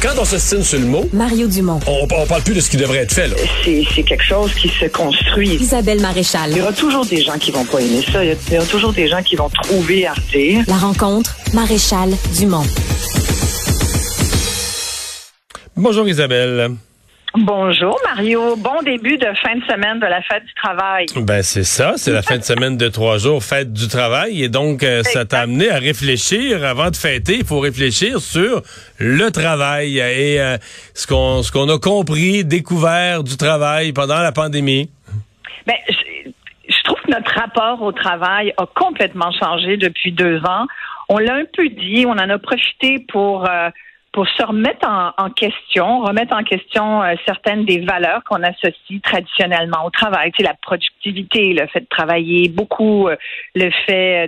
Quand on s'estime sur le mot, Mario Dumont. on, on parle plus de ce qui devrait être fait. Là. C'est c'est quelque chose qui se construit. Isabelle Maréchal. Il y aura toujours des gens qui vont pas aimer ça. Il y a- il y aura toujours des gens qui vont trouver à redire. La rencontre, Maréchal Dumont. Bonjour Isabelle. Bonjour Mario, bon début de fin de semaine de la fête du travail. Ben c'est ça, c'est la fin de semaine de trois jours, fête du travail, et donc euh, ça t'a amené à réfléchir avant de fêter. Il faut réfléchir sur le travail et euh, ce qu'on ce qu'on a compris, découvert du travail pendant la pandémie. Ben, je, je trouve que notre rapport au travail a complètement changé depuis deux ans. On l'a un peu dit, on en a profité pour euh, pour se remettre en, question, remettre en question euh, certaines des valeurs qu'on associe traditionnellement au travail. Tu sais, la productivité, le fait de travailler beaucoup, euh, le fait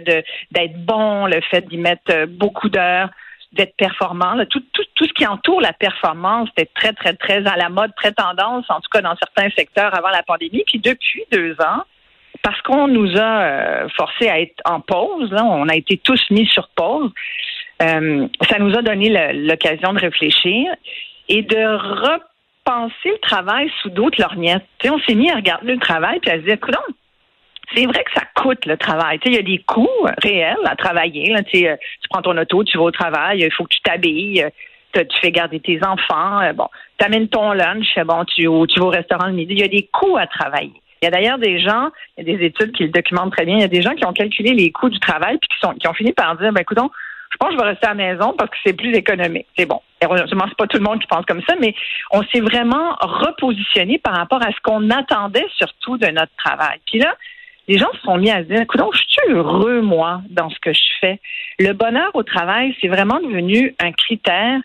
d'être bon, le fait d'y mettre euh, beaucoup d'heures d'être performant. Tout, ce qui entoure la performance était très, très, très à la mode, très tendance, en tout cas dans certains secteurs avant la pandémie. Puis depuis deux ans, parce qu'on nous a forcés à être en pause, on a été tous mis sur pause, euh, ça nous a donné l'occasion de réfléchir et de repenser le travail sous d'autres lorgnettes. Tu sais, on s'est mis à regarder le travail puis à se dire, Coudonc, c'est vrai que ça coûte le travail. Il y a des coûts réels à travailler. Là. Euh, tu prends ton auto, tu vas au travail, il faut que tu t'habilles, euh, tu fais garder tes enfants, bon, tu amènes ton lunch, bon, tu, vas au restaurant le midi. Il y a des coûts à travailler. Il y a d'ailleurs des gens, il y a des études qui le documentent très bien, il y a des gens qui ont calculé les coûts du travail puis qui, sont, qui ont fini par dire, ben écoute, je pense que je vais rester à la maison parce que c'est plus économique. C'est bon. Heureusement, c'est pas tout le monde qui pense comme ça, mais on s'est vraiment repositionné par rapport à ce qu'on attendait surtout de notre travail. Puis là, les gens se sont mis à se dire, écoute, je suis heureux, moi, dans ce que je fais. Le bonheur au travail, c'est vraiment devenu un critère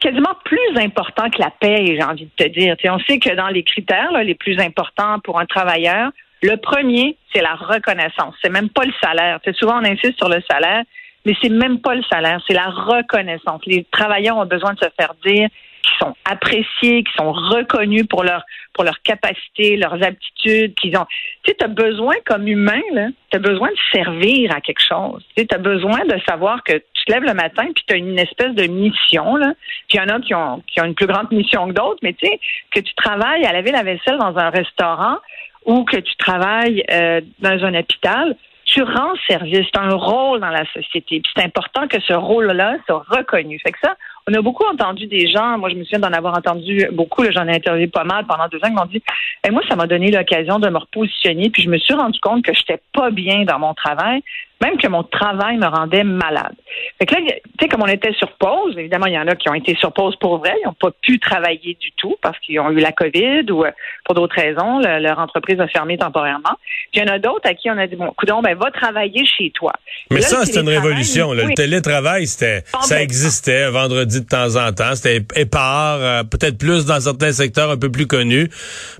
quasiment plus important que la paie, j'ai envie de te dire. On sait que dans les critères là, les plus importants pour un travailleur, le premier, c'est la reconnaissance. C'est même pas le salaire. Tu sais, souvent, on insiste sur le salaire, mais c'est même pas le salaire, c'est la reconnaissance. Les travailleurs ont besoin de se faire dire qu'ils sont appréciés, qu'ils sont reconnus pour leur pour leurs capacités, leurs aptitudes, qu'ils ont. Tu sais, as besoin comme humain, là, as besoin de servir à quelque chose. Tu as besoin de savoir que tu te lèves le matin puis tu as une espèce de mission, là. Puis il y en a qui ont, qui ont une plus grande mission que d'autres, mais tu sais, que tu travailles à laver la vaisselle dans un restaurant ou que tu travailles euh, dans un hôpital, tu rends service, tu as un rôle dans la société. Puis c'est important que ce rôle-là soit reconnu. Fait que ça, on a beaucoup entendu des gens, moi je me souviens d'en avoir entendu beaucoup, j'en ai interviewé pas mal pendant deux ans, qui m'ont dit et moi, ça m'a donné l'occasion de me repositionner, puis je me suis rendu compte que j'étais pas bien dans mon travail, même que mon travail me rendait malade. Fait que là, tu sais, comme on était sur pause, évidemment, il y en a qui ont été sur pause pour vrai, ils n'ont pas pu travailler du tout parce qu'ils ont eu la COVID ou euh, pour d'autres raisons, le- leur entreprise a fermé temporairement. Puis il y en a d'autres à qui on a dit, bon, coudon, ben, va travailler chez toi. Mais Là, ça, c'était une révolution. là. oui. Le télétravail, c'était, ça existait un vendredi de temps en temps. C'était épars, euh, peut-être plus dans certains secteurs un peu plus connus.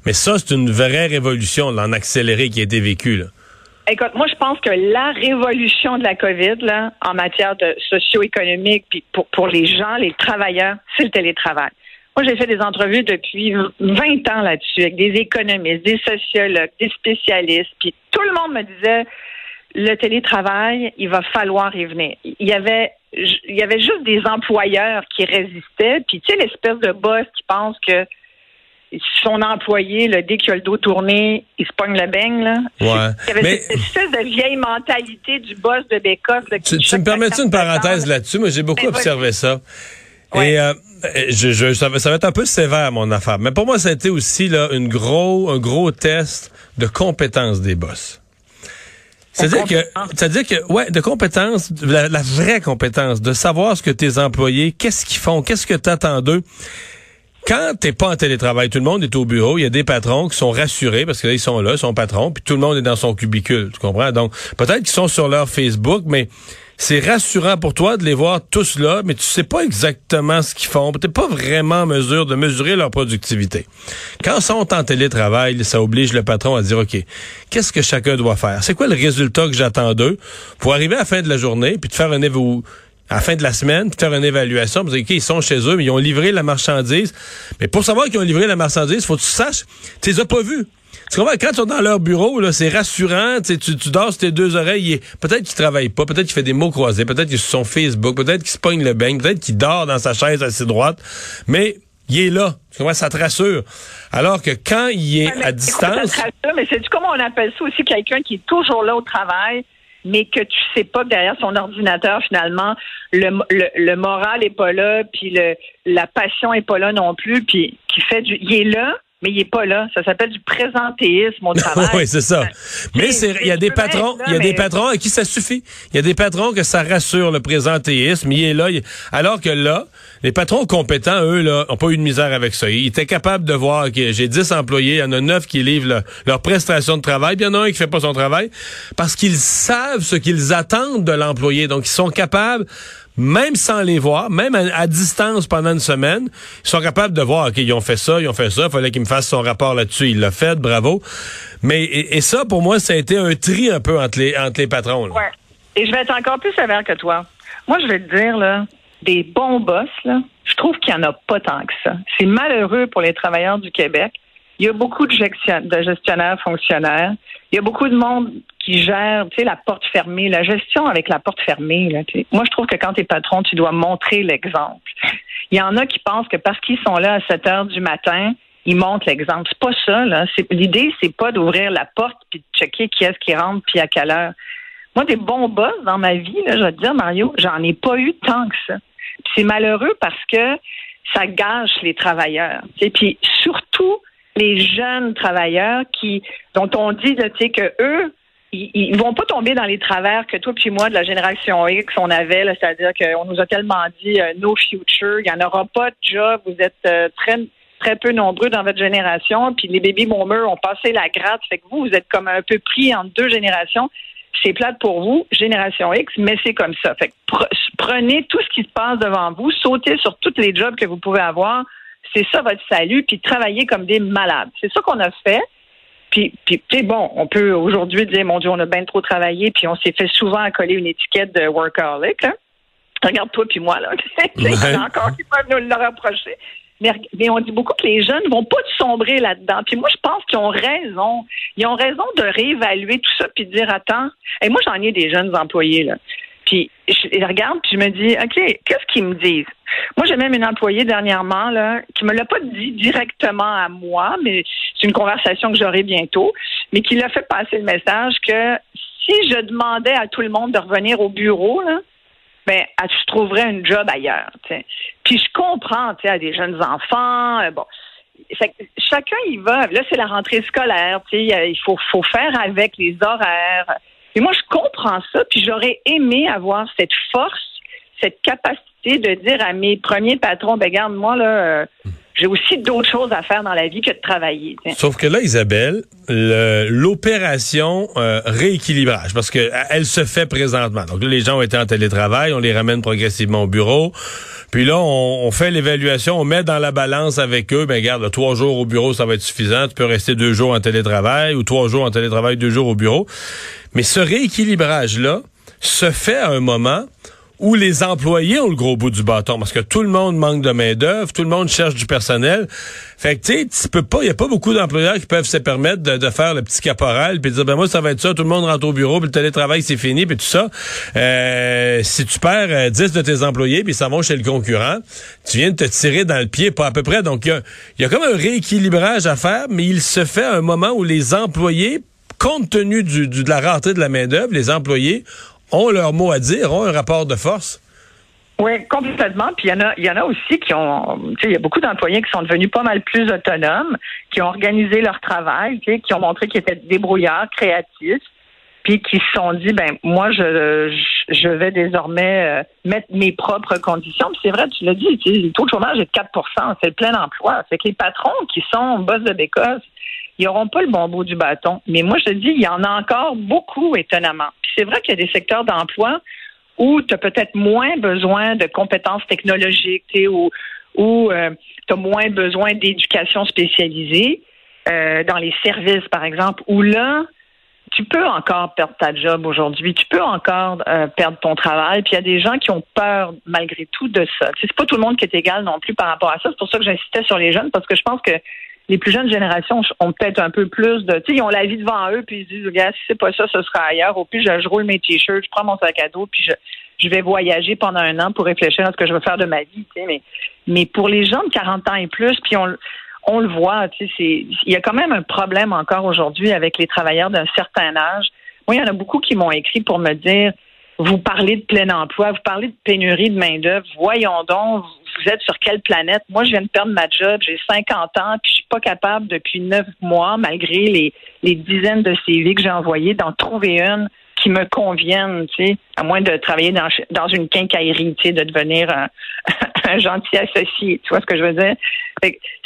Mais ça, c'est une vraie révolution, là, en accéléré qui a été vécue. Écoute, moi, je pense que la révolution de la COVID, là, en matière de socio-économique, puis pour, pour les gens, les travailleurs, c'est le télétravail. Moi, j'ai fait des entrevues depuis 20 ans là-dessus avec des économistes, des sociologues, des spécialistes, puis tout le monde me disait le télétravail, il va falloir y venir. Il y avait il y avait juste des employeurs qui résistaient, puis tu sais l'espèce de boss qui pense que son employé, là, dès qu'il a le dos tourné, il se pogne le beigne, là. Ouais. Il y avait Mais- cette espèce de vieille mentalité du boss de Bécosse. Tu, me permets-tu une parenthèse se là-dessus? Moi, j'ai beaucoup Ben, observé ça. Ouais. Et euh, je, je, ça, va, ça va être un peu sévère, mon affaire. Mais pour moi, ça a été aussi là, une gros, un gros test de compétence des boss. C'est-à-dire que, c'est-à-dire que, ouais, de compétence, la, la vraie compétence, de savoir ce que tes employés, qu'est-ce qu'ils font, qu'est-ce que tu attends d'eux. Quand t'es pas en télétravail, tout le monde est au bureau, il y a des patrons qui sont rassurés parce que là, ils sont là, ils sont patrons, puis tout le monde est dans son cubicule, tu comprends? Donc, peut-être qu'ils sont sur leur Facebook, mais c'est rassurant pour toi de les voir tous là, mais tu sais pas exactement ce qu'ils font. T'es pas vraiment en mesure de mesurer leur productivité. Quand sont en télétravail, ça oblige le patron à dire, OK, qu'est-ce que chacun doit faire? C'est quoi le résultat que j'attends d'eux? Pour arriver à la fin de la journée, puis de faire un évo à la fin de la semaine, puis faire une évaluation, dire, OK, ils sont chez eux, mais ils ont livré la marchandise. Mais pour savoir qu'ils ont livré la marchandise, faut que tu saches, tu les as pas vus. Tu comprends? Quand ils sont dans leur bureau, là, c'est rassurant. Tu, tu dors sur tes deux oreilles. Peut-être qu'ils travaillent pas, peut-être qu'il fait des mots croisés, peut-être qu'il est sur son Facebook, peut-être qu'il se pogne le beigne, peut-être qu'il dort dans sa chaise assez droite. Mais il est là. Tu comprends? Ça te rassure. Alors que quand il est à distance. ça te rassure, mais c'est comment on appelle ça aussi quelqu'un qui est toujours là au travail, mais que tu sais pas que derrière son ordinateur, finalement, le, le, moral est pas là, puis le, la passion est pas là non plus, puis qui fait du. Il est là, mais il n'est pas là. Ça s'appelle du présentéisme au travail. oui, c'est ça. Mais il y a des patrons, il y a des patrons à qui ça suffit. Il y a des patrons que ça rassure le présentéisme. Il est là. Alors que là, les patrons compétents, eux, là, ont pas eu de misère avec ça. Ils étaient capables de voir que j'ai 10 employés, il y en a 9 qui livrent leur prestation de travail, puis il y en a un qui fait pas son travail parce qu'ils savent ce qu'ils attendent de l'employé. Donc, ils sont capables même sans les voir, même à, distance pendant une semaine, ils sont capables de voir, qu'ils ont fait ça, ils ont fait ça, il fallait qu'il me fasse son rapport là-dessus, il l'a fait, bravo. Mais, et, ça, pour moi, ça a été un tri un peu entre les, patrons. Là. Et je vais être encore plus sévère que toi. Moi, je vais te dire, là, des bons boss, je trouve qu'il n'y en a pas tant que ça. C'est malheureux pour les travailleurs du Québec. Il y a beaucoup de, gestionnaires fonctionnaires. Il y a beaucoup de monde gère, tu sais, la porte fermée, la gestion avec la porte fermée. Là, Moi, je trouve que quand tu es patron, tu dois montrer l'exemple. Il y en a qui pensent que parce qu'ils sont là à 7 heures du matin, ils montrent l'exemple. C'est pas ça, là. L'idée, c'est pas d'ouvrir la porte puis de checker qui est-ce qui rentre puis à quelle heure. Moi, des bons boss dans ma vie, là, je vais te dire, Mario, j'en ai pas eu tant que ça. C'est malheureux parce que ça gâche les travailleurs. Et puis surtout les jeunes travailleurs qui dont on dit tu sais que eux ils, vont pas tomber dans les travers que toi puis moi de la génération X on avait, c'est-à-dire qu'on nous a tellement dit euh, no future, il y en aura pas de job, vous êtes euh, très très peu nombreux dans votre génération, puis les baby boomers ont passé la gratte, fait que vous vous êtes comme un peu pris entre deux générations. C'est plate pour vous, génération X, mais c'est comme ça. Fait que prenez tout ce qui se passe devant vous, sautez sur tous les jobs que vous pouvez avoir. C'est ça votre salut, puis travaillez comme des malades. C'est ça qu'on a fait. Puis, puis bon, on peut aujourd'hui dire, mon Dieu, on a bien trop travaillé, puis on s'est fait souvent coller une étiquette de workaholic. Hein. Regarde toi puis moi, là. Ouais. encore qui peuvent nous le reprocher. Mais, mais, on dit beaucoup que les jeunes vont pas sombrer là-dedans. Puis moi, je pense qu'ils ont raison. Ils ont raison de réévaluer tout ça puis de dire attends. Et moi, j'en ai des jeunes employés là. Puis je regarde, puis je me dis, OK, qu'est-ce qu'ils me disent? Moi, j'ai même une employée dernièrement là, qui me l'a pas dit directement à moi, mais c'est une conversation que j'aurai bientôt, mais qui l'a fait passer le message que si je demandais à tout le monde de revenir au bureau, là, ben, tu trouverais un job ailleurs. Puis je comprends, tu sais, à des jeunes enfants, euh, bon. chacun y va. Là, c'est la rentrée scolaire. Il faut, faut faire avec les horaires. Et moi, je comprends ça, puis j'aurais aimé avoir cette force, cette capacité de dire à mes premiers patrons, ben garde, moi, là, euh, j'ai aussi d'autres choses à faire dans la vie que de travailler. Sauf que là, Isabelle, l'opération euh, rééquilibrage, parce que elle se fait présentement. Donc là, les gens ont été en télétravail, on les ramène progressivement au bureau. Puis là, on, fait l'évaluation, on met dans la balance avec eux, ben regarde, trois jours au bureau, ça va être suffisant. Tu peux rester deux jours en télétravail ou trois jours en télétravail, deux jours au bureau. Mais ce rééquilibrage-là se fait à un moment où les employés ont le gros bout du bâton parce que tout le monde manque de main d'œuvre, tout le monde cherche du personnel. Fait que tu peux pas, il y a pas beaucoup d'employeurs qui peuvent se permettre de, faire le petit caporal puis dire ben moi ça va être ça, tout le monde rentre au bureau, puis le télétravail c'est fini puis tout ça. Euh, si tu perds 10 euh, de tes employés puis ça va chez le concurrent, tu viens de te tirer dans le pied pas à peu près. Donc il y a, comme un rééquilibrage à faire, mais il se fait à un moment où les employés compte tenu du, de la rareté de la main-d'œuvre, les employés ont leur mot à dire, ont un rapport de force. Oui, complètement. Puis il y en a, il y en a aussi qui ont, tu sais, il y a beaucoup d'employés qui sont devenus pas mal plus autonomes, qui ont organisé leur travail, qui ont montré qu'ils étaient débrouillards, créatifs, puis qui se sont dit, ben moi, je, je vais désormais euh, mettre mes propres conditions. Puis c'est vrai, tu l'as dit, tu sais, le taux de chômage est de 4 c'est le plein emploi. C'est que les patrons qui sont boss de bécosse, ils n'auront pas le bon bout du bâton. Mais moi, je te dis, il y en a encore beaucoup, étonnamment. Puis c'est vrai qu'il y a des secteurs d'emploi où tu as peut-être moins besoin de compétences technologiques ou, ou euh, tu as moins besoin d'éducation spécialisée euh, dans les services, par exemple, où là, tu peux encore perdre ta job aujourd'hui, tu peux encore euh, perdre ton travail, puis il y a des gens qui ont peur malgré tout de ça. C'est pas tout le monde qui est égal non plus par rapport à ça. C'est pour ça que j'insistais sur les jeunes, parce que je pense que les plus jeunes générations ont peut-être un peu plus de, tu sais, ils ont la vie devant eux, puis ils se disent, regarde, si c'est pas ça, ce sera ailleurs. Au plus, je, roule mes t-shirts, je prends mon sac à dos, puis je, vais voyager pendant un an pour réfléchir à ce que je veux faire de ma vie. Tu sais, mais, mais pour les gens de 40 ans et plus, puis on, on le voit, tu sais, il y a quand même un problème encore aujourd'hui avec les travailleurs d'un certain âge. Moi, il y en a beaucoup qui m'ont écrit pour me dire, vous parlez de plein emploi, vous parlez de pénurie de main-d'œuvre. Voyons donc, vous êtes sur quelle planète? Moi, je viens de perdre ma job, j'ai 50 ans, puis je suis pas capable depuis neuf mois, malgré les, dizaines de CV que j'ai envoyés, d'en trouver une qui me convienne, tu sais, à moins de travailler dans, dans une quincaillerie, tu sais, de devenir un, un gentil associé. Tu vois ce que je veux dire?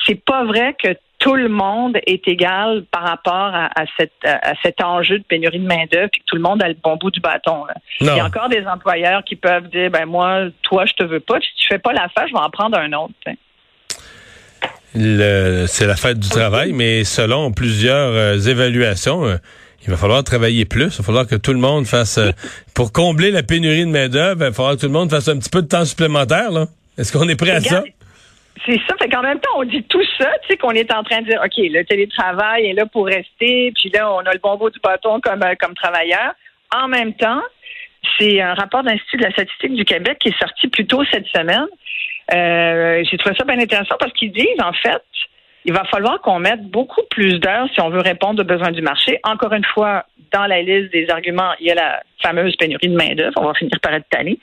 C'est pas vrai que tout le monde est égal par rapport à, cette, à cet enjeu de pénurie de main-d'œuvre et que tout le monde a le bon bout du bâton. Il y a encore des employeurs qui peuvent dire ben moi, toi, je te veux pas. Si tu fais pas l'affaire, je vais en prendre un autre. C'est la fête du travail, mais selon plusieurs euh, évaluations, euh, il va falloir travailler plus. Il va falloir que tout le monde fasse euh, pour combler la pénurie de main-d'œuvre, il va falloir que tout le monde fasse un petit peu de temps supplémentaire. Est-ce qu'on est prêt à ça? C'est ça. Fait qu'en même temps, on dit tout ça, tu sais, qu'on est en train de dire, OK, le télétravail est là pour rester, puis là, on a le bon bout du bâton comme, euh, comme travailleur. En même temps, c'est un rapport d'Institut de la statistique du Québec qui est sorti plus tôt cette semaine. Euh, J'ai trouvé ça bien intéressant parce qu'ils disent, en fait, il va falloir qu'on mette beaucoup plus d'heures si on veut répondre aux besoins du marché. Encore une fois, dans la liste des arguments, il y a la fameuse pénurie de main-d'œuvre. On va finir par être tanné.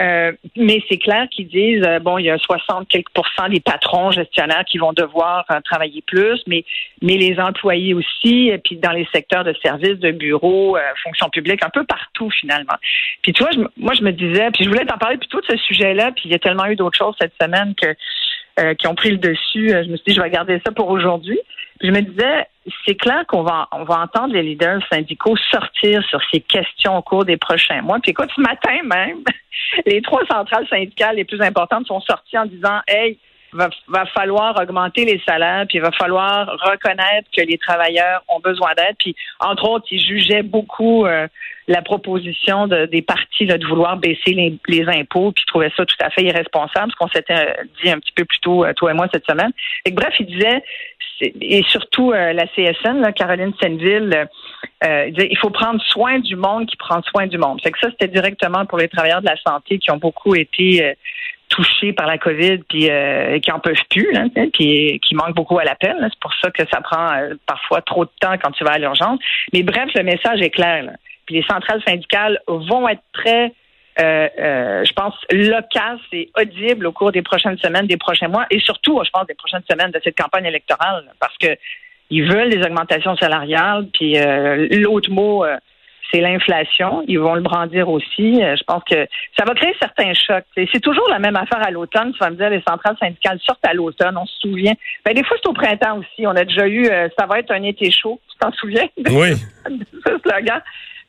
Euh, mais c'est clair qu'ils disent euh, bon, il y a 60 quelques des patrons gestionnaires qui vont devoir euh, travailler plus, mais mais les employés aussi, puis dans les secteurs de services, de bureaux, fonction publique, un peu partout finalement. Puis tu vois, moi je me disais, puis je voulais t'en parler plutôt de ce sujet-là, puis il y a tellement eu d'autres choses cette semaine que qui ont pris le dessus. Je me suis dit, je vais garder ça pour aujourd'hui. Je me disais, c'est clair qu'on va, on va entendre les leaders syndicaux sortir sur ces questions au cours des prochains mois. Puis écoute, ce matin même, les trois centrales syndicales les plus importantes sont sorties en disant, hey, va, va falloir augmenter les salaires, puis il va falloir reconnaître que les travailleurs ont besoin d'aide. Puis, entre autres, ils jugeaient beaucoup euh, la proposition de, des partis de vouloir baisser les, impôts, puis ils trouvaient ça tout à fait irresponsable, ce qu'on s'était euh, dit un petit peu plus tôt, euh, toi et moi, cette semaine. Et bref, ils disaient, et surtout la CSN, Caroline Senville, euh, il faut prendre soin du monde qui prend soin du monde. Fait que ça, c'était directement pour les travailleurs de la santé qui ont beaucoup été touchés par la COVID puis euh, qui en peuvent plus, puis qui manquent beaucoup à l'appel. C'est pour ça que ça prend euh, parfois trop de temps quand tu vas à l'urgence. Mais bref, le message est clair. Puis les centrales syndicales vont être très, euh, je pense, loquaces et audibles au cours des prochaines semaines, des prochains mois, et surtout, je pense, des prochaines semaines de cette campagne électorale, parce que ils veulent des augmentations salariales. Puis l'autre mot c'est l'inflation. Ils vont le brandir aussi. Euh, je pense que ça va créer certains chocs. C'est toujours la même affaire à l'automne. Tu vas me dire, les centrales syndicales sortent à l'automne, on se souvient. Ben, des fois, c'est au printemps aussi. On a déjà eu, euh, ça va être un été chaud. Tu t'en souviens? Oui. ce slogan.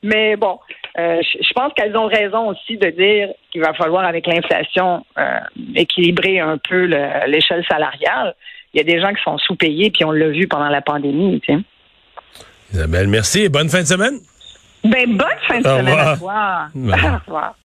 Mais bon, euh, je pense qu'elles ont raison aussi de dire qu'il va falloir, avec l'inflation, équilibrer un peu l'échelle salariale. Il y a des gens qui sont sous-payés, puis on l'a vu pendant la pandémie. Isabelle, merci et bonne fin de semaine. Ben, bonne fin de semaine à toi. Au revoir.